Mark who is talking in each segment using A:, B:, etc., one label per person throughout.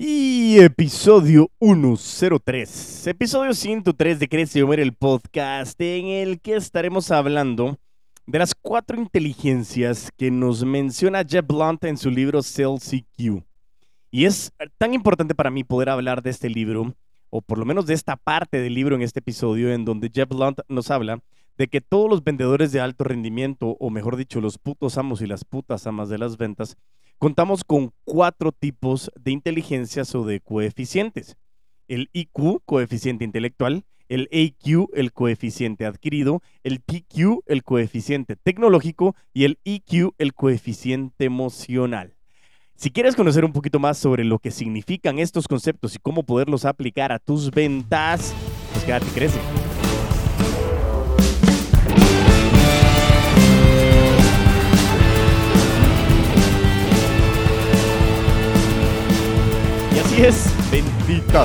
A: Y episodio 103, episodio 103 de Crece Homer, el podcast en el que estaremos hablando de las cuatro inteligencias que nos menciona Jeff Blunt en su libro Cell CQ. Y es tan importante para mí poder hablar de este libro, o por lo menos de esta parte del libro en este episodio, en donde Jeff Blunt nos habla de que todos los vendedores de alto rendimiento, o mejor dicho, los putos amos y las putas amas de las ventas, contamos con cuatro tipos de inteligencias o de coeficientes. El IQ, coeficiente intelectual, el AQ, el coeficiente adquirido, el PQ, el coeficiente tecnológico y el EQ, el coeficiente emocional. Si quieres conocer un poquito más sobre lo que significan estos conceptos y cómo poderlos aplicar a tus ventas, pues quédate, crece.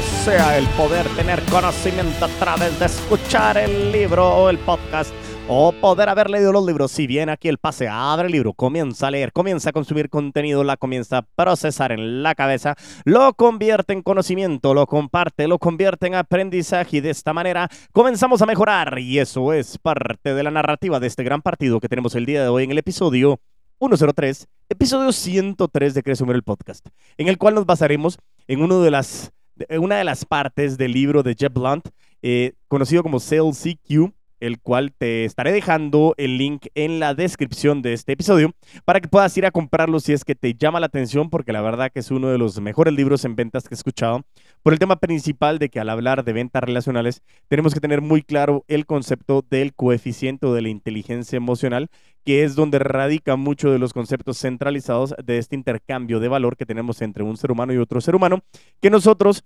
A: Sea el poder tener conocimiento a través de escuchar el libro o el podcast o poder haber leído los libros. Si bien aquí el pase abre el libro, comienza a leer, comienza a consumir contenido, la comienza a procesar en la cabeza, lo convierte en conocimiento, lo comparte, lo convierte en aprendizaje y de esta manera comenzamos a mejorar. Y eso es parte de la narrativa de este gran partido que tenemos el día de hoy en el episodio 103, episodio 103 de Crece el Podcast, en el cual nos basaremos en uno de las, una de las partes del libro de Jeff Blunt, eh, conocido como Sales CQ, el cual te estaré dejando el link en la descripción de este episodio para que puedas ir a comprarlo si es que te llama la atención, porque la verdad que es uno de los mejores libros en ventas que he escuchado, por el tema principal de que al hablar de ventas relacionales tenemos que tener muy claro el concepto del coeficiente de la inteligencia emocional, que es donde radica mucho de los conceptos centralizados de este intercambio de valor que tenemos entre un ser humano y otro ser humano, que nosotros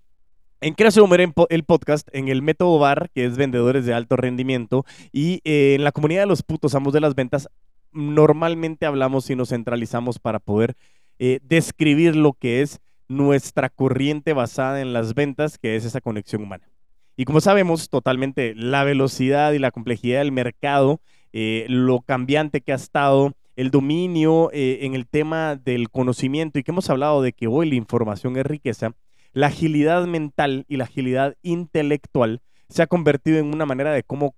A: en Crece Homer, el podcast, en el método BAR, que es vendedores de alto rendimiento, y eh, en la comunidad de los putos amos de las ventas, normalmente hablamos y nos centralizamos para poder eh, describir lo que es nuestra corriente basada en las ventas, que es esa conexión humana. Y como sabemos, totalmente la velocidad y la complejidad del mercado, eh, lo cambiante que ha estado, el dominio en el tema del conocimiento y que hemos hablado de que hoy la información es riqueza, la agilidad mental y la agilidad intelectual se ha convertido en una manera de cómo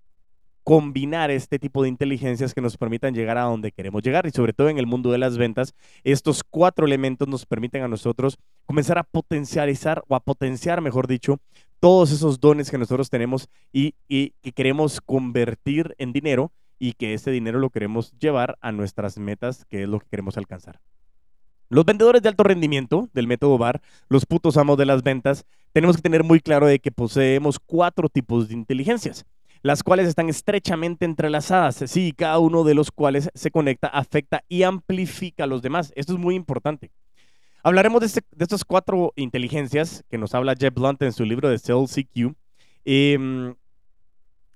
A: combinar este tipo de inteligencias que nos permitan llegar a donde queremos llegar y sobre todo en el mundo de las ventas, estos cuatro elementos nos permiten a nosotros comenzar a potencializar o a potenciar, mejor dicho, todos esos dones que nosotros tenemos y que queremos convertir en dinero y que ese dinero lo queremos llevar a nuestras metas, que es lo que queremos alcanzar. Los vendedores de alto rendimiento del método VAR, los putos amos de las ventas, tenemos que tener muy claro de que poseemos cuatro tipos de inteligencias, las cuales están estrechamente entrelazadas, sí, cada uno de los cuales se conecta, afecta y amplifica a los demás. Esto es muy importante. Hablaremos de, este, estas cuatro inteligencias que nos habla Jeff Blunt en su libro de Sales CQ, em,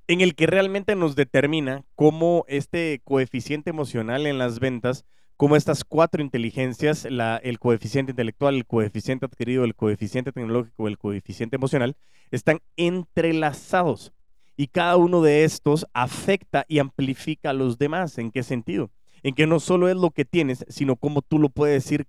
A: en el que realmente nos determina cómo este coeficiente emocional en las ventas como estas cuatro inteligencias, el coeficiente intelectual, el coeficiente adquirido, el coeficiente tecnológico, el coeficiente emocional, están entrelazados. Y cada uno de estos afecta y amplifica a los demás. ¿En qué sentido? En que no solo es lo que tienes, sino cómo tú lo puedes ir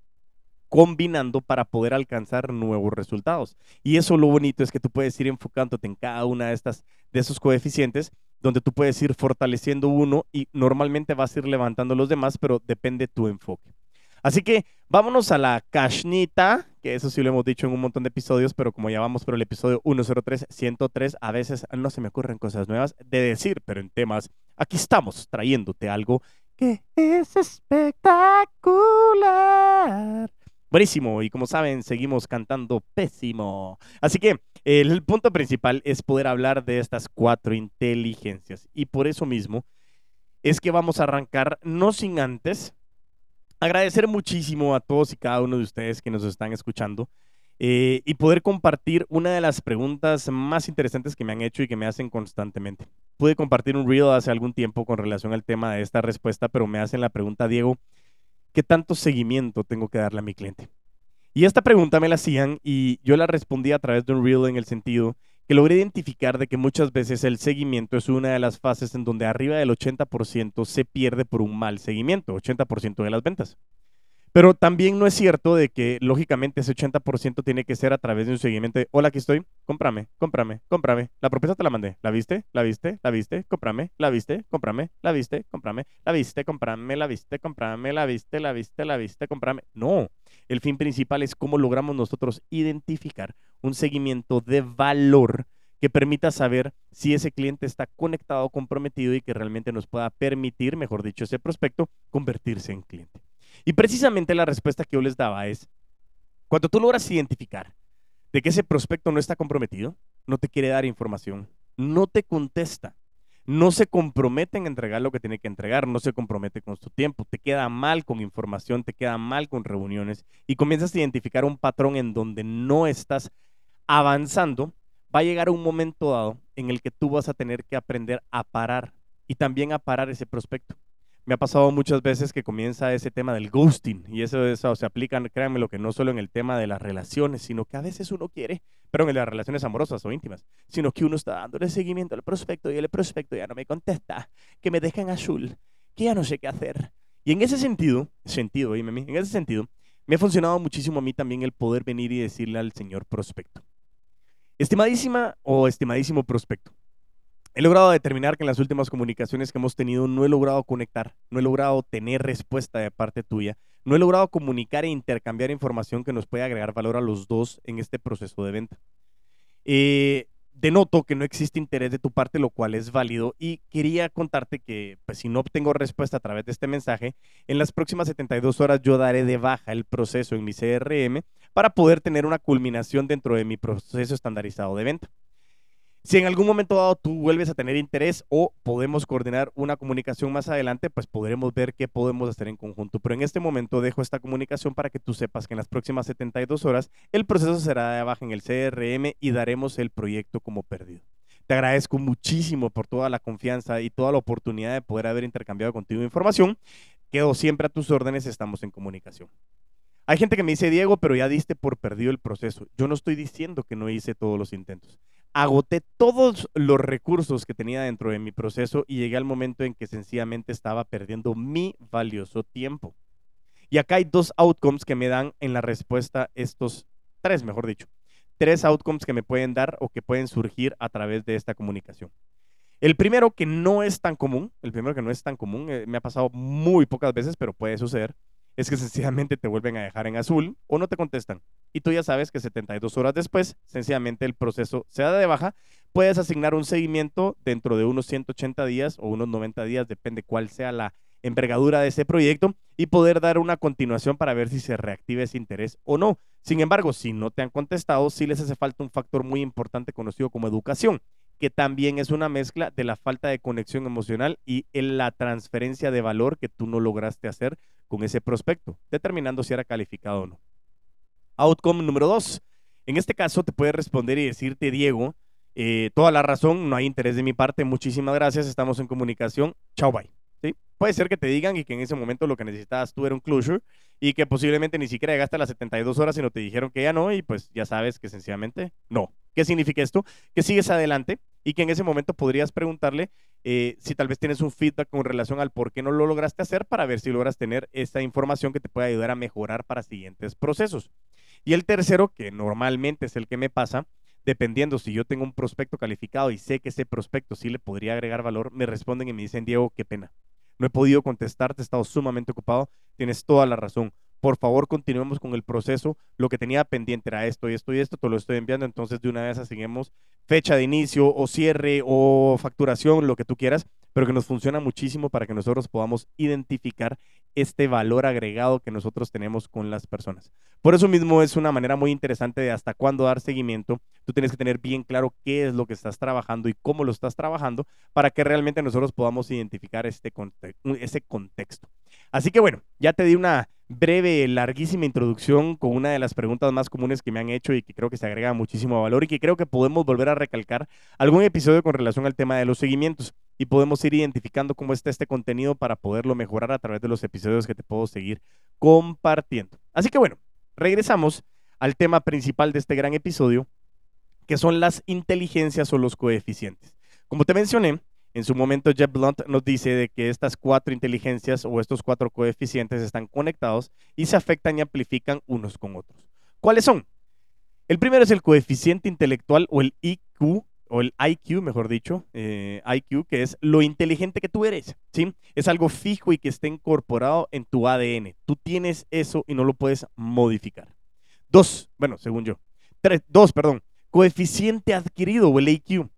A: combinando para poder alcanzar nuevos resultados. Y eso lo bonito es que tú puedes ir enfocándote en cada una de estas de esos coeficientes donde tú puedes ir fortaleciendo uno y normalmente vas a ir levantando los demás, pero depende tu enfoque. Así que vámonos a la cashnita, que eso sí lo hemos dicho en un montón de episodios, pero como ya vamos por el episodio 103, 103, a veces no se me ocurren cosas nuevas de decir, pero en temas, aquí estamos trayéndote algo que es espectacular. Y como saben, seguimos cantando pésimo. Así que el punto principal es poder hablar de estas cuatro inteligencias. Y por eso mismo es que vamos a arrancar, no sin antes, agradecer muchísimo a todos y cada uno de ustedes que nos están escuchando eh, y poder compartir una de las preguntas más interesantes que me han hecho y que me hacen constantemente. Pude compartir un reel hace algún tiempo con relación al tema de esta respuesta, pero me hacen la pregunta, Diego, ¿qué tanto seguimiento tengo que darle a mi cliente? Y esta pregunta me la hacían y yo la respondí a través de un reel en el sentido que logré identificar de que muchas veces el seguimiento es una de las fases en donde arriba del 80% se pierde por un mal seguimiento, 80% de las ventas. Pero también no es cierto de que, lógicamente, ese 80% tiene que ser a través de un seguimiento hola, aquí estoy, cómprame, cómprame, cómprame. La propuesta te la mandé. ¿La viste? ¿La viste? ¿La viste? Cómprame. ¿La viste? Cómprame. ¿La viste? Cómprame. ¿La viste? Cómprame. ¿La viste? Cómprame. ¿La viste? ¿La viste? ¿La viste? Cómprame. No. El fin principal es cómo logramos nosotros identificar un seguimiento de valor que permita saber si ese cliente está conectado, comprometido y que realmente nos pueda permitir, mejor dicho, ese prospecto, convertirse en cliente. Y precisamente la respuesta que yo les daba es, cuando tú logras identificar de que ese prospecto no está comprometido, no te quiere dar información, no te contesta, no se compromete en entregar lo que tiene que entregar, no se compromete con su tiempo, te queda mal con información, te queda mal con reuniones y comienzas a identificar un patrón en donde no estás avanzando, va a llegar un momento dado en el que tú vas a tener que aprender a parar y también a parar ese prospecto me ha pasado muchas veces que comienza ese tema del ghosting y eso, eso se aplica, créanme lo que no solo en el tema de las relaciones, sino que a veces uno quiere, pero en las relaciones amorosas o íntimas, sino que uno está dándole seguimiento al prospecto y el prospecto ya no me contesta, que me deja en azul, que ya no sé qué hacer. Y en ese sentido, sentido, en ese sentido, me ha funcionado muchísimo a mí también el poder venir y decirle al señor prospecto, estimadísima o estimadísimo prospecto, He logrado determinar que en las últimas comunicaciones que hemos tenido no he logrado conectar, no he logrado tener respuesta de parte tuya, no he logrado comunicar e intercambiar información que nos pueda agregar valor a los dos en este proceso de venta. Eh, denoto que no existe interés de tu parte, lo cual es válido y quería contarte que pues, si no obtengo respuesta a través de este mensaje, en las próximas 72 horas yo daré de baja el proceso en mi CRM para poder tener una culminación dentro de mi proceso estandarizado de venta. Si en algún momento dado tú vuelves a tener interés o podemos coordinar una comunicación más adelante, pues podremos ver qué podemos hacer en conjunto. Pero en este momento dejo esta comunicación para que tú sepas que en las próximas 72 horas el proceso será de baja en el CRM y daremos el proyecto como perdido. Te agradezco muchísimo por toda la confianza y toda la oportunidad de poder haber intercambiado contigo información. Quedo siempre a tus órdenes, estamos en comunicación. Hay gente que me dice, Diego, pero ya diste por perdido el proceso. Yo no estoy diciendo que no hice todos los intentos agoté todos los recursos que tenía dentro de mi proceso y llegué al momento en que sencillamente estaba perdiendo mi valioso tiempo. Y acá hay dos outcomes que me dan en la respuesta estos tres, mejor dicho. Tres outcomes que me pueden dar o que pueden surgir a través de esta comunicación. El primero que no es tan común, el primero que no es tan común, eh, me ha pasado muy pocas veces, pero puede suceder, es que sencillamente te vuelven a dejar en azul o no te contestan. Y tú ya sabes que 72 horas después, sencillamente el proceso se da de baja. Puedes asignar un seguimiento dentro de unos 180 días o unos 90 días, depende cuál sea la envergadura de ese proyecto, y poder dar una continuación para ver si se reactiva ese interés o no. Sin embargo, si no te han contestado, sí les hace falta un factor muy importante conocido como educación que también es una mezcla de la falta de conexión emocional y en la transferencia de valor que tú no lograste hacer con ese prospecto, determinando si era calificado o no. Outcome número dos. En este caso te puede responder y decirte, Diego, eh, toda la razón, no hay interés de mi parte, muchísimas gracias, estamos en comunicación, chao, bye. Puede ser que te digan y que en ese momento lo que necesitabas tú era un closure y que posiblemente ni siquiera llegaste a las 72 horas, sino te dijeron que ya no y pues ya sabes que sencillamente no. ¿Qué significa esto? Que sigues adelante y que en ese momento podrías preguntarle eh, si tal vez tienes un feedback con relación al por qué no lo lograste hacer para ver si logras tener esta información que te puede ayudar a mejorar para siguientes procesos. Y el tercero, que normalmente es el que me pasa, dependiendo si yo tengo un prospecto calificado y sé que ese prospecto sí le podría agregar valor, me responden y me dicen, Diego, qué pena. No he podido contestarte, he estado sumamente ocupado, tienes toda la razón por favor continuemos con el proceso. Lo que tenía pendiente era esto y esto y esto, te lo estoy enviando, entonces de una vez asignemos fecha de inicio o cierre o facturación, lo que tú quieras, pero que nos funciona muchísimo para que nosotros podamos identificar este valor agregado que nosotros tenemos con las personas. Por eso mismo es una manera muy interesante de hasta cuándo dar seguimiento. Tú tienes que tener bien claro qué es lo que estás trabajando y cómo lo estás trabajando para que realmente nosotros podamos identificar este ese contexto. Así que bueno, ya te di una breve, larguísima introducción con una de las preguntas más comunes que me han hecho y que creo que se agrega muchísimo valor y que creo que podemos volver a recalcar algún episodio con relación al tema de los seguimientos y podemos ir identificando cómo está este contenido para poderlo mejorar a través de los episodios que te puedo seguir compartiendo. Así que bueno, regresamos al tema principal de este gran episodio, que son las inteligencias o los coeficientes. Como te mencioné, En su momento, Jeff Blunt nos dice de que estas cuatro inteligencias o estos cuatro coeficientes están conectados y se afectan y amplifican unos con otros. ¿Cuáles son? El primero es el coeficiente intelectual o el IQ, o el IQ, mejor dicho, eh, IQ, que es lo inteligente que tú eres, ¿sí? Es algo fijo y que está incorporado en tu ADN. Tú tienes eso y no lo puedes modificar. Dos, bueno, según yo. Dos, perdón. Coeficiente adquirido o el IQ.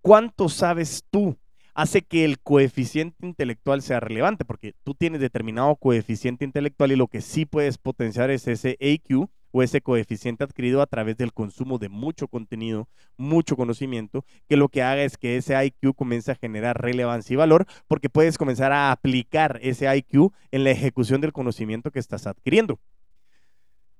A: ¿Cuánto sabes tú hace que el coeficiente intelectual sea relevante, porque tú tienes determinado coeficiente intelectual y lo que sí puedes potenciar es ese AQ o ese coeficiente adquirido a través del consumo de mucho contenido, mucho conocimiento, que lo que haga es que ese IQ comience a generar relevancia y valor, porque puedes comenzar a aplicar ese IQ en la ejecución del conocimiento que estás adquiriendo.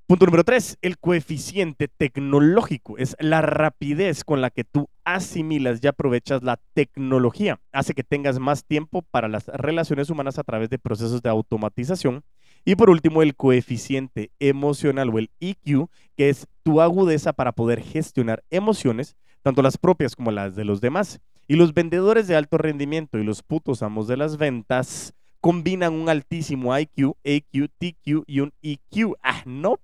A: Punto número tres, el coeficiente tecnológico es la rapidez con la que tú asimilas y aprovechas la tecnología. Hace que tengas más tiempo para las relaciones humanas a través de procesos de automatización. Y por último, el coeficiente emocional o el EQ, que es tu agudeza para poder gestionar emociones, tanto las propias como las de los demás. Y los vendedores de alto rendimiento y los putos amos de las ventas combinan un altísimo IQ, AQ, TQ y un EQ. Ah, no.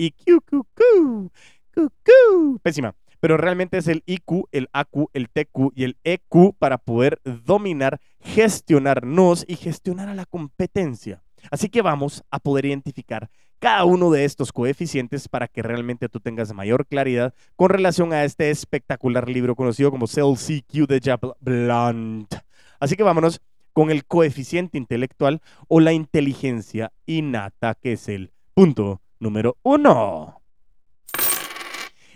A: Y Q, Q, Q, Q, Pésima. Pero realmente es el IQ, el AQ, el TQ y el EQ para poder dominar, gestionarnos y gestionar a la competencia. Así que vamos a poder identificar cada uno de estos coeficientes para que realmente tú tengas mayor claridad con relación a este espectacular libro conocido como Cell CQ de Jeff Blunt. Así que vámonos con el coeficiente intelectual o la inteligencia innata, que es el Punto número uno.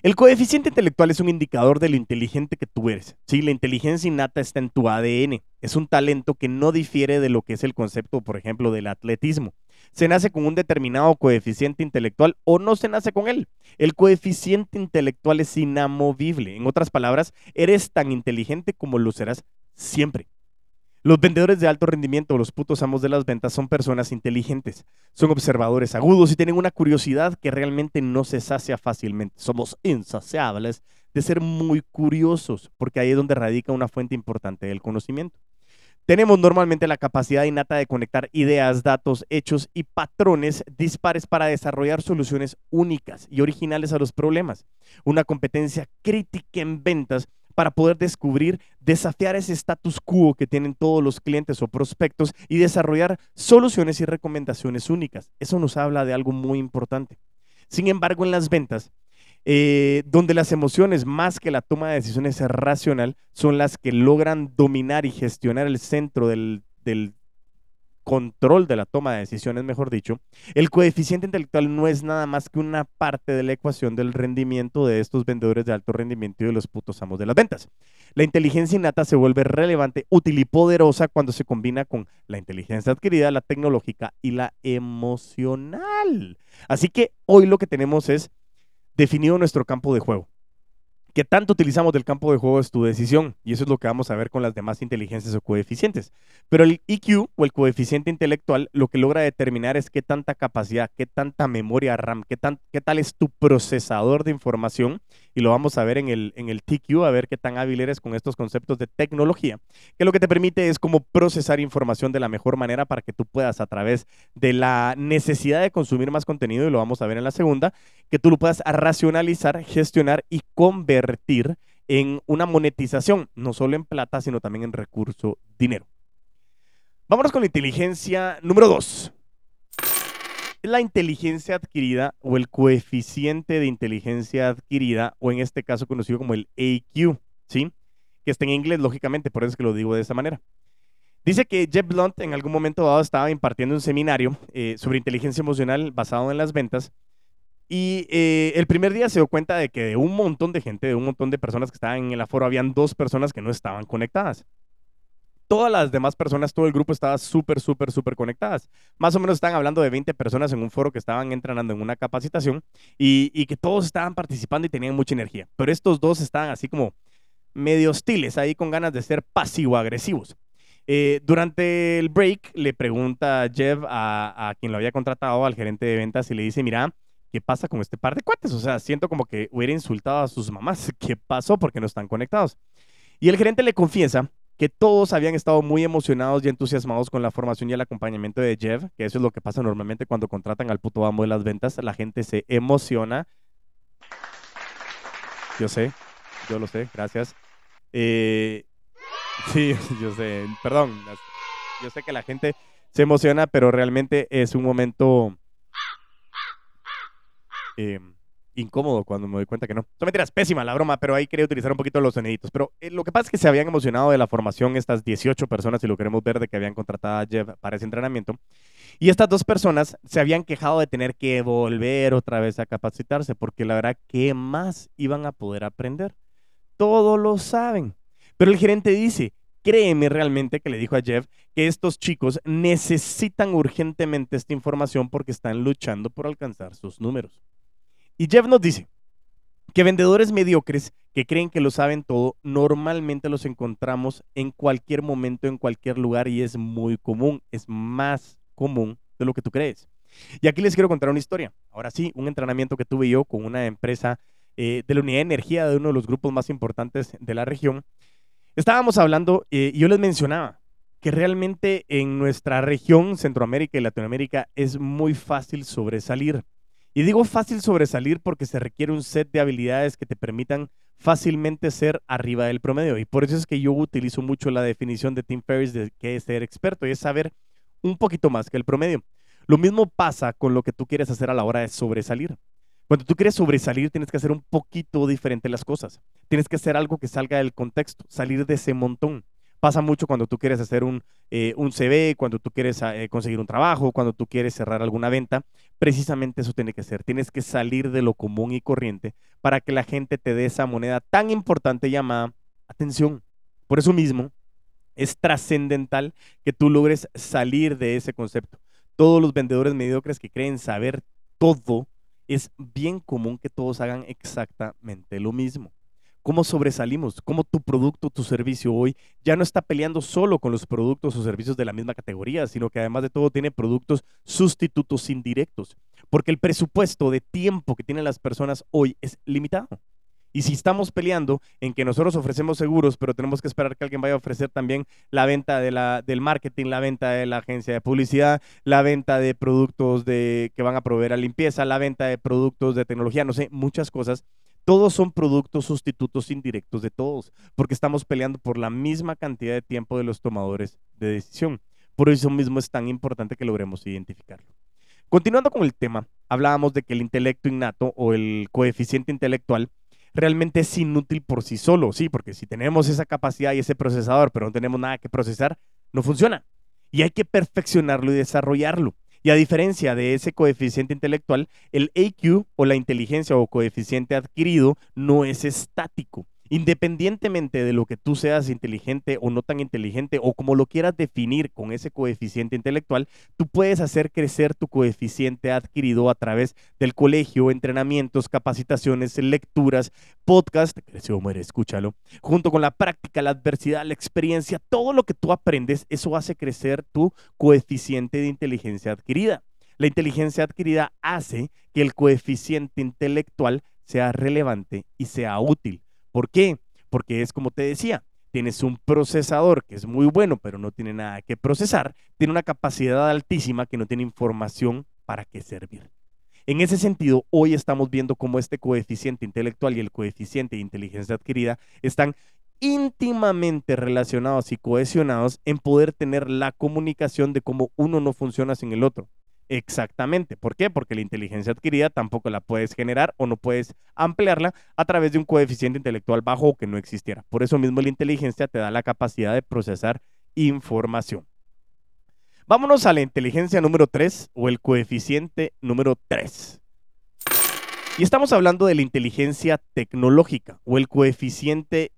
A: El coeficiente intelectual es un indicador de lo inteligente que tú eres. Sí, la inteligencia innata está en tu ADN. Es un talento que no difiere de lo que es el concepto, por ejemplo, del atletismo. Se nace con un determinado coeficiente intelectual o no se nace con él. El coeficiente intelectual es inamovible. En otras palabras, eres tan inteligente como lo serás siempre. Los vendedores de alto rendimiento, los putos amos de las ventas, son personas inteligentes, son observadores agudos y tienen una curiosidad que realmente no se sacia fácilmente. Somos insaciables de ser muy curiosos, porque ahí es donde radica una fuente importante del conocimiento. Tenemos normalmente la capacidad innata de conectar ideas, datos, hechos y patrones dispares para desarrollar soluciones únicas y originales a los problemas. Una competencia crítica en ventas para poder descubrir, desafiar ese status quo que tienen todos los clientes o prospectos y desarrollar soluciones y recomendaciones únicas. Eso nos habla de algo muy importante. Sin embargo, en las ventas, eh, donde las emociones más que la toma de decisiones racional son las que logran dominar y gestionar el centro del, del control de la toma de decisiones, mejor dicho, el coeficiente intelectual no es nada más que una parte de la ecuación del rendimiento de estos vendedores de alto rendimiento y de los putos amos de las ventas. La inteligencia innata se vuelve relevante, útil y poderosa cuando se combina con la inteligencia adquirida, la tecnológica y la emocional. Así que hoy lo que tenemos es definido nuestro campo de juego. ¿Qué tanto utilizamos del campo de juego es tu decisión? Y eso es lo que vamos a ver con las demás inteligencias o coeficientes. Pero el EQ o el coeficiente intelectual lo que logra determinar es qué tanta capacidad, qué tanta memoria RAM, qué tal es tu procesador de información y lo vamos a ver en el, en el TQ, a ver qué tan hábil eres con estos conceptos de tecnología, que lo que te permite es como procesar información de la mejor manera para que tú puedas a través de la necesidad de consumir más contenido, y lo vamos a ver en la segunda, que tú lo puedas racionalizar, gestionar y convertir en una monetización, no solo en plata, sino también en recurso dinero. Vámonos con la inteligencia número dos la inteligencia adquirida o el coeficiente de inteligencia adquirida, o en este caso conocido como el AQ, ¿sí? Que está en inglés, lógicamente, por eso es que lo digo de esa manera. Dice que Jeff Blunt en algún momento dado estaba impartiendo un seminario eh, sobre inteligencia emocional basado en las ventas y eh, el primer día se dio cuenta de que de un montón de gente, de un montón de personas que estaban en el aforo, habían dos personas que no estaban conectadas todas las demás personas, todo el grupo estaba súper, súper, súper conectadas. Más o menos están hablando de 20 personas en un foro que estaban entrenando en una capacitación y, que todos estaban participando y tenían mucha energía. Pero estos dos estaban así como medio hostiles, ahí con ganas de ser pasivo-agresivos. Eh, durante el break le pregunta Jeff a, a, quien lo había contratado, al gerente de ventas, y le dice, mira, ¿qué pasa con este par de cuates? O sea, siento como que hubiera insultado a sus mamás. ¿Qué pasó? Porque no están conectados. Y el gerente le confiesa que todos habían estado muy emocionados y entusiasmados con la formación y el acompañamiento de Jeff, que eso es lo que pasa normalmente cuando contratan al puto amo de las ventas, la gente se emociona. Yo sé, yo lo sé, gracias. Eh, sí, yo sé, perdón, yo sé que la gente se emociona, pero realmente es un momento... Eh, incómodo cuando me doy cuenta que no. Son mentiras, pésima la broma, pero ahí quería utilizar un poquito los soniditos. Pero eh, lo que pasa es que se habían emocionado de la formación estas 18 personas, si lo queremos ver, de que habían contratado a Jeff para ese entrenamiento. Y estas dos personas se habían quejado de tener que volver otra vez a capacitarse, porque la verdad, ¿qué más iban a poder aprender? Todos lo saben. Pero el gerente dice, créeme realmente que le dijo a Jeff que estos chicos necesitan urgentemente esta información porque están luchando por alcanzar sus números. Y Jeff nos dice que vendedores mediocres que creen que lo saben todo, normalmente los encontramos en cualquier momento, en cualquier lugar y es muy común, es más común de lo que tú crees. Y aquí les quiero contar una historia. Ahora sí, un entrenamiento que tuve yo con una empresa eh, de la unidad de energía de uno de los grupos más importantes de la región. Estábamos hablando eh, y yo les mencionaba que realmente en nuestra región, Centroamérica y Latinoamérica, es muy fácil sobresalir. Y digo fácil sobresalir porque se requiere un set de habilidades que te permitan fácilmente ser arriba del promedio. Y por eso es que yo utilizo mucho la definición de Tim Ferriss de qué es ser experto y es saber un poquito más que el promedio. Lo mismo pasa con lo que tú quieres hacer a la hora de sobresalir. Cuando tú quieres sobresalir, tienes que hacer un poquito diferente las cosas. Tienes que hacer algo que salga del contexto, salir de ese montón. Pasa mucho cuando tú quieres hacer un, eh, un CV, cuando tú quieres eh, conseguir un trabajo, cuando tú quieres cerrar alguna venta. Precisamente eso tiene que ser. Tienes que salir de lo común y corriente para que la gente te dé esa moneda tan importante llamada atención. Por eso mismo, es trascendental que tú logres salir de ese concepto. Todos los vendedores mediocres que creen saber todo, es bien común que todos hagan exactamente lo mismo cómo sobresalimos, cómo tu producto, tu servicio hoy ya no está peleando solo con los productos o servicios de la misma categoría, sino que además de todo tiene productos sustitutos indirectos, porque el presupuesto de tiempo que tienen las personas hoy es limitado. Y si estamos peleando en que nosotros ofrecemos seguros, pero tenemos que esperar que alguien vaya a ofrecer también la venta del marketing, la venta de la agencia de publicidad, la venta de productos que van a proveer a limpieza, la venta de productos de tecnología, no sé, muchas cosas todos son productos sustitutos indirectos de todos, porque estamos peleando por la misma cantidad de tiempo de los tomadores de decisión. Por eso mismo es tan importante que logremos identificarlo. Continuando con el tema, hablábamos de que el intelecto innato o el coeficiente intelectual realmente es inútil por sí solo, sí, porque si tenemos esa capacidad y ese procesador, pero no tenemos nada que procesar, no funciona. Y hay que perfeccionarlo y desarrollarlo. Y a diferencia de ese coeficiente intelectual, el AQ o la inteligencia o coeficiente adquirido no es estático. Independientemente de lo que tú seas inteligente o no tan inteligente o como lo quieras definir con ese coeficiente intelectual, tú puedes hacer crecer tu coeficiente adquirido a través del colegio, entrenamientos, capacitaciones, lecturas, podcast, creció muere, escúchalo, junto con la práctica, la adversidad, la experiencia, todo lo que tú aprendes, eso hace crecer tu coeficiente de inteligencia adquirida. La inteligencia adquirida hace que el coeficiente intelectual sea relevante y sea útil. ¿Por qué? Porque es como te decía, tienes un procesador que es muy bueno, pero no tiene nada que procesar, tiene una capacidad altísima que no tiene información para qué servir. En ese sentido, hoy estamos viendo cómo este coeficiente intelectual y el coeficiente de inteligencia adquirida están íntimamente relacionados y cohesionados en poder tener la comunicación de cómo uno no funciona sin el otro. Exactamente. ¿Por qué? Porque la inteligencia adquirida tampoco la puedes generar o no puedes ampliarla a través de un coeficiente intelectual bajo o que no existiera. Por eso mismo la inteligencia te da la capacidad de procesar información. Vámonos a la inteligencia número 3 o el coeficiente número 3. Y estamos hablando de la inteligencia tecnológica o el coeficiente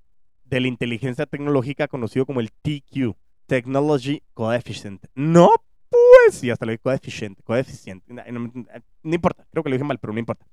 A: de la inteligencia tecnológica conocido como el TQ, Technology Coefficient. No pues, y hasta lo dije coeficiente, coeficiente, no, importa, creo que lo dije mal, pero no importa.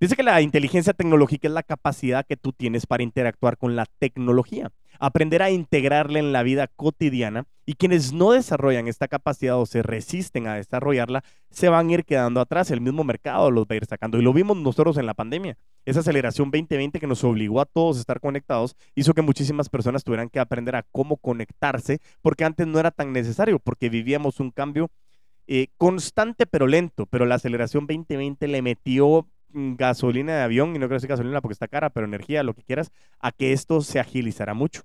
A: Dice que la inteligencia tecnológica es la capacidad que tú tienes para interactuar con la tecnología. aprender a integrarla en la vida cotidiana y quienes no desarrollan esta capacidad o se resisten a desarrollarla, se van a ir quedando atrás, el mismo mercado los va a ir sacando y lo vimos nosotros en la pandemia. Esa aceleración 2020 que nos obligó a todos a estar conectados hizo que muchísimas personas tuvieran que aprender a cómo conectarse porque antes no era tan necesario porque vivíamos un cambio eh, constante pero lento, pero la aceleración 2020 le metió mm, gasolina de avión, y no quiero decir gasolina porque está cara, pero energía, lo que quieras, a que esto se agilizará mucho.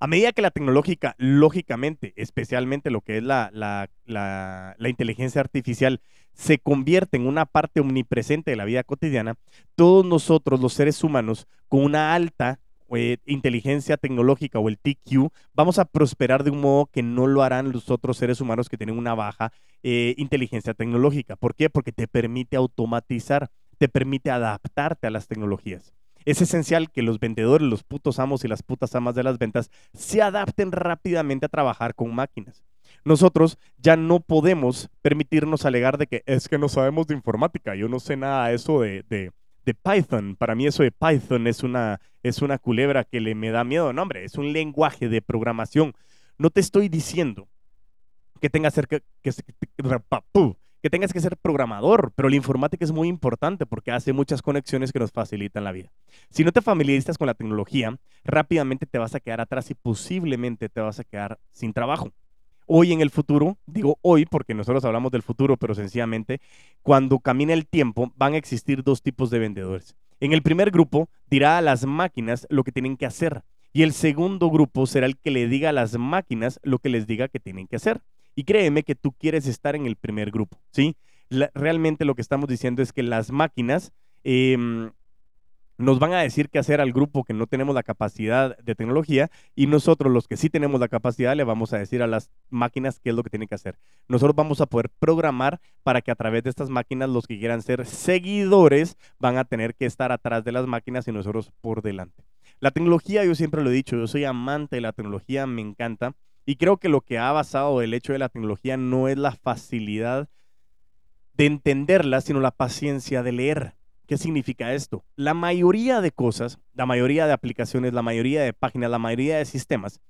A: A medida que la tecnológica, lógicamente, especialmente lo que es la, la, la, inteligencia artificial, se convierte en una parte omnipresente de la vida cotidiana, todos nosotros, los seres humanos, con una alta eh, inteligencia tecnológica o el TQ, vamos a prosperar de un modo que no lo harán los otros seres humanos que tienen una baja eh, inteligencia tecnológica. ¿Por qué? Porque te permite automatizar, te permite adaptarte a las tecnologías. Es esencial que los vendedores, los putos amos y las putas amas de las ventas se adapten rápidamente a trabajar con máquinas. Nosotros ya no podemos permitirnos alegar de que es que no sabemos de informática, yo no sé nada de eso de de Python. Para mí eso de Python es una, es una culebra que le me da miedo. No, hombre, es un lenguaje de programación. No te estoy diciendo que tengas, que, que, que tengas que ser programador, pero la informática es muy importante porque hace muchas conexiones que nos facilitan la vida. Si no te familiarizas con la tecnología, rápidamente te vas a quedar atrás y posiblemente te vas a quedar sin trabajo hoy en el futuro, digo hoy porque nosotros hablamos del futuro, pero sencillamente, cuando camine el tiempo, van a existir dos tipos de vendedores. En el primer grupo dirá a las máquinas lo que tienen que hacer y el segundo grupo será el que le diga a las máquinas lo que les diga que tienen que hacer. Y créeme que tú quieres estar en el primer grupo, ¿sí? realmente lo que estamos diciendo es que las máquinas em, nos van a decir qué hacer al grupo que no tenemos la capacidad de tecnología y nosotros los que sí tenemos la capacidad le vamos a decir a las máquinas qué es lo que tienen que hacer. Nosotros vamos a poder programar para que a través de estas máquinas los que quieran ser seguidores van a tener que estar atrás de las máquinas y nosotros por delante. La tecnología, yo siempre lo he dicho, yo soy amante de la tecnología, me encanta y creo que lo que ha basado el hecho de la tecnología no es la facilidad de entenderla, sino la paciencia de leer. ¿Qué significa esto? La mayoría de cosas, la mayoría de aplicaciones, la mayoría de páginas, la mayoría de sistemas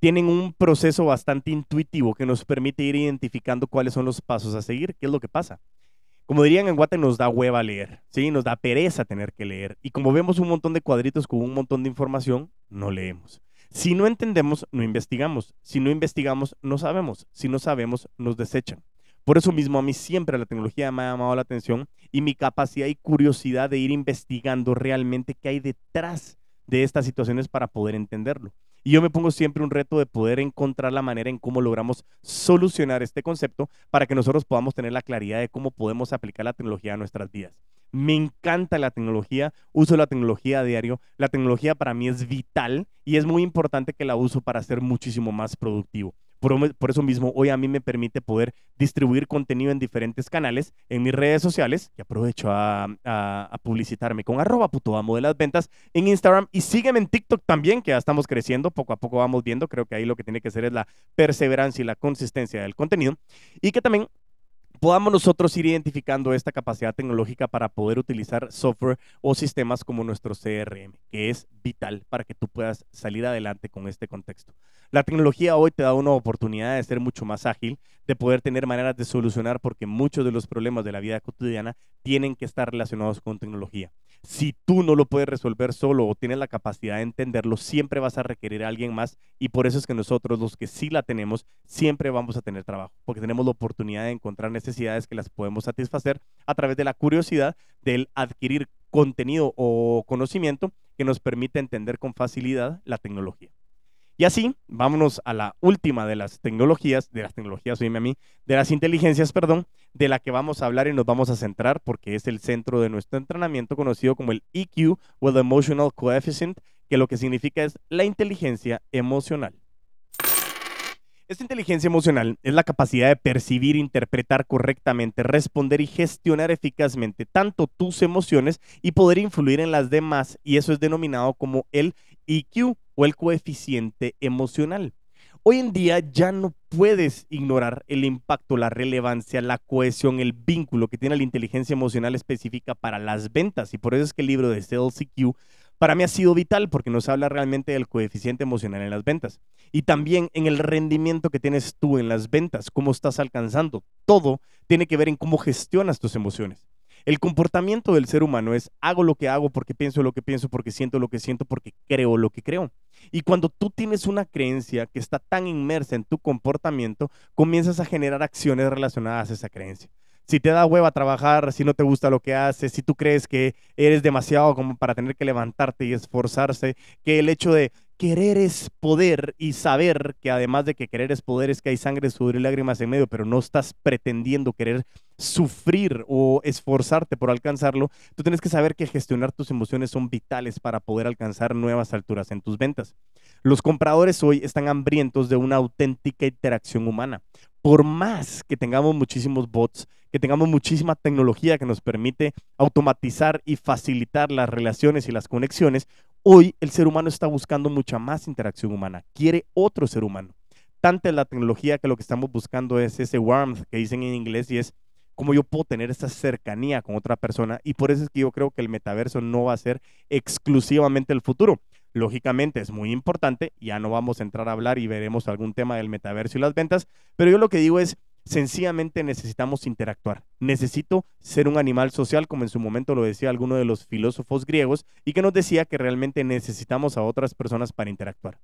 A: tienen un proceso bastante intuitivo que nos permite ir identificando cuáles son los pasos a seguir, qué es lo que pasa. Como dirían en Guate, nos da hueva leer, ¿sí? Nos da pereza tener que leer. Y como vemos un montón de cuadritos con un montón de información, no leemos. Si no entendemos, no investigamos. Si no investigamos, no sabemos. Si no sabemos, nos desechan. Por eso mismo a mí siempre la tecnología me ha llamado la atención y mi capacidad y curiosidad de ir investigando realmente qué hay detrás de estas situaciones para poder entenderlo. Y yo me pongo siempre un reto de poder encontrar la manera en cómo logramos solucionar este concepto para que nosotros podamos tener la claridad de cómo podemos aplicar la tecnología a nuestras vidas. Me encanta la tecnología, uso la tecnología a diario. La tecnología para mí es vital y es muy importante que la uso para ser muchísimo más productivo. Por, eso mismo, hoy a mí me permite poder distribuir contenido en diferentes canales, en mis redes sociales, y aprovecho a, publicitarme con arroba puto amo de las ventas en Instagram y sígueme en TikTok también, que ya estamos creciendo, poco a poco vamos viendo, creo que ahí lo que tiene que ser es la perseverancia y la consistencia del contenido, y que también podamos nosotros ir identificando esta capacidad tecnológica para poder utilizar software o sistemas como nuestro CRM, que es vital para que tú puedas salir adelante con este contexto. La tecnología hoy te da una oportunidad de ser mucho más ágil, de poder tener maneras de solucionar, porque muchos de los problemas de la vida cotidiana tienen que estar relacionados con tecnología. Si tú no lo puedes resolver solo o tienes la capacidad de entenderlo, siempre vas a requerir a alguien más y por eso es que nosotros, los que sí la tenemos, siempre vamos a tener trabajo, porque tenemos la oportunidad de encontrar necesidades que las podemos satisfacer a través de la curiosidad del adquirir contenido o conocimiento que nos permite entender con facilidad la tecnología. Y así, vámonos a la última de las tecnologías, de las tecnologías, oíme a mí, de las inteligencias, perdón, de la que vamos a hablar y nos vamos a centrar porque es el centro de nuestro entrenamiento conocido como el EQ o el Emotional Coefficient, que lo que significa es la inteligencia emocional. Esta inteligencia emocional es la capacidad de percibir, interpretar correctamente, responder y gestionar eficazmente tanto tus emociones y poder influir en las demás, y eso es denominado como el EQ o el coeficiente emocional. Hoy en día ya no puedes ignorar el impacto, la relevancia, la cohesión, el vínculo que tiene la inteligencia emocional específica para las ventas. Y por eso es que el libro de Sales EQ para mí ha sido vital porque nos habla realmente del coeficiente emocional en las ventas y también en el rendimiento que tienes tú en las ventas, cómo estás alcanzando. Todo tiene que ver en cómo gestionas tus emociones. El comportamiento del ser humano es hago lo que hago porque pienso lo que pienso, porque siento lo que siento, porque creo lo que creo. Y cuando tú tienes una creencia que está tan inmersa en tu comportamiento, comienzas a generar acciones relacionadas a esa creencia si te da hueva trabajar, si no te gusta lo que haces, si tú crees que eres demasiado como para tener que levantarte y esforzarse, que el hecho de querer es poder y saber que además de que querer es poder es que hay sangre, sudor y lágrimas en medio, pero no estás pretendiendo querer sufrir o esforzarte por alcanzarlo, tú tienes que saber que gestionar tus emociones son vitales para poder alcanzar nuevas alturas en tus ventas. Los compradores hoy están hambrientos de una auténtica interacción humana. Por más que tengamos muchísimos bots, que tengamos muchísima tecnología que nos permite automatizar y facilitar las relaciones y las conexiones, hoy el ser humano está buscando mucha más interacción humana, quiere otro ser humano. Tanta es la tecnología que lo que estamos buscando es ese warmth que dicen en inglés y es cómo yo puedo tener esa cercanía con otra persona y por eso es que yo creo que el metaverso no va a ser exclusivamente el futuro. Lógicamente es muy importante, ya no vamos a entrar a hablar y veremos algún tema del metaverso y las ventas, pero yo lo que digo es, sencillamente necesitamos interactuar. Necesito ser un animal social, como en su momento lo decía alguno de los filósofos griegos, y que nos decía que realmente necesitamos a otras personas para interactuar.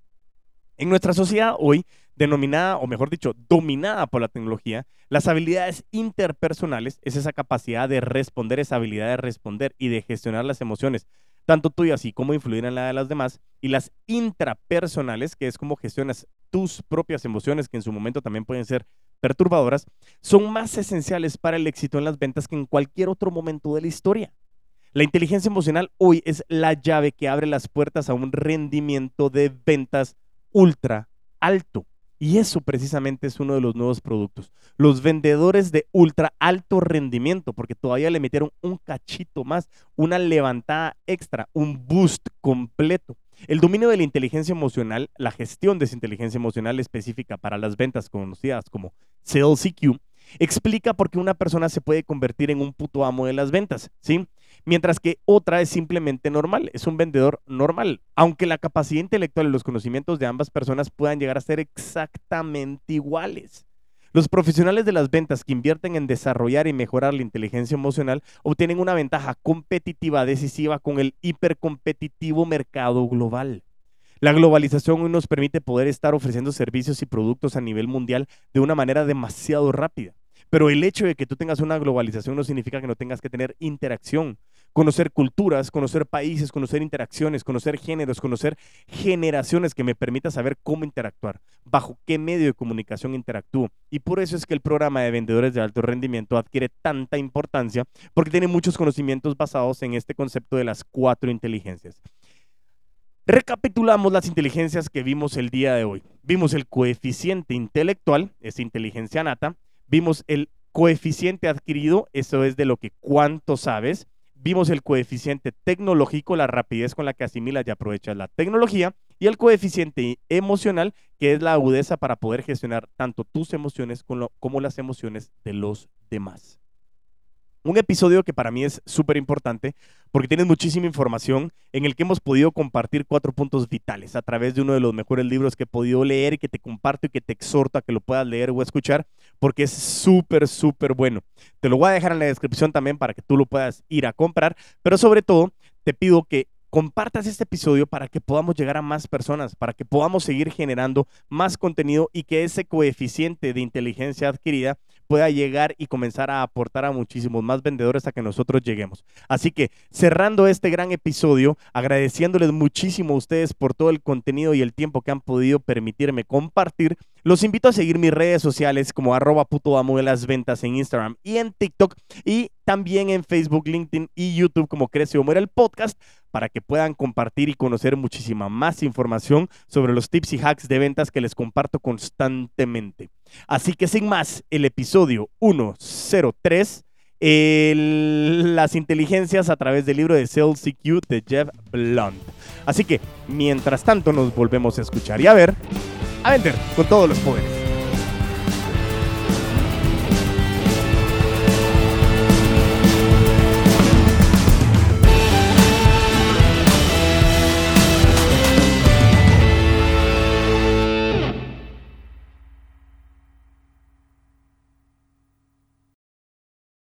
A: En nuestra sociedad hoy, denominada, o mejor dicho, dominada por la tecnología, las habilidades interpersonales es esa capacidad de responder, esa habilidad de responder y de gestionar las emociones, tanto tuyas y cómo influir en la de las demás, y las intrapersonales, que es cómo gestionas tus propias emociones, que en su momento también pueden ser perturbadoras, son más esenciales para el éxito en las ventas que en cualquier otro momento de la historia. La inteligencia emocional hoy es la llave que abre las puertas a un rendimiento de ventas ultra alto. Y eso precisamente es uno de los nuevos productos. Los vendedores de ultra alto rendimiento, porque todavía le metieron un cachito más, una levantada extra, un boost completo. El dominio de la inteligencia emocional, la gestión de esa inteligencia emocional específica para las ventas conocidas como Sales EQ, explica por qué una persona se puede convertir en un puto amo de las ventas, ¿sí? Mientras que otra es simplemente normal, es un vendedor normal, aunque la capacidad intelectual y los conocimientos de ambas personas puedan llegar a ser exactamente iguales. Los profesionales de las ventas que invierten en desarrollar y mejorar la inteligencia emocional obtienen una ventaja competitiva decisiva con el hipercompetitivo mercado global. La globalización hoy nos permite poder estar ofreciendo servicios y productos a nivel mundial de una manera demasiado rápida. Pero el hecho de que tú tengas una globalización no significa que no tengas que tener interacción, conocer culturas, conocer países, conocer interacciones, conocer géneros, conocer generaciones que me permita saber cómo interactuar, bajo qué medio de comunicación interactúo. Y por eso es que el programa de vendedores de alto rendimiento adquiere tanta importancia, porque tiene muchos conocimientos basados en este concepto de las cuatro inteligencias. Recapitulamos las inteligencias que vimos el día de hoy. Vimos el coeficiente intelectual, es inteligencia nata, Vimos el coeficiente adquirido, eso es de lo que cuánto sabes. Vimos el coeficiente tecnológico, la rapidez con la que asimilas y aprovechas la tecnología. Y el coeficiente emocional, que es la agudeza para poder gestionar tanto tus emociones como, las emociones de los demás. Un episodio que para mí es súper importante porque tienes muchísima información en el que hemos podido compartir cuatro puntos vitales a través de uno de los mejores libros que he podido leer y que te comparto y que te exhorto a que lo puedas leer o escuchar porque es súper, súper bueno. Te lo voy a dejar en la descripción también para que tú lo puedas ir a comprar, pero sobre todo te pido que compartas este episodio para que podamos llegar a más personas, para que podamos seguir generando más contenido y que ese coeficiente de inteligencia adquirida pueda llegar y comenzar a aportar a muchísimos más vendedores a que nosotros lleguemos. Así que cerrando este gran episodio, agradeciéndoles muchísimo a ustedes por todo el contenido y el tiempo que han podido permitirme compartir, los invito a seguir mis redes sociales como arroba puto amo de las ventas en Instagram y en TikTok y también en Facebook, LinkedIn y YouTube como Crece o Muere el podcast para que puedan compartir y conocer muchísima más información sobre los tips y hacks de ventas que les comparto constantemente. Así que sin más, el episodio 103, las inteligencias a través del libro de Sales de Jeff Blunt. Así que, mientras tanto, nos volvemos a escuchar y a ver, a vender con todos los poderes.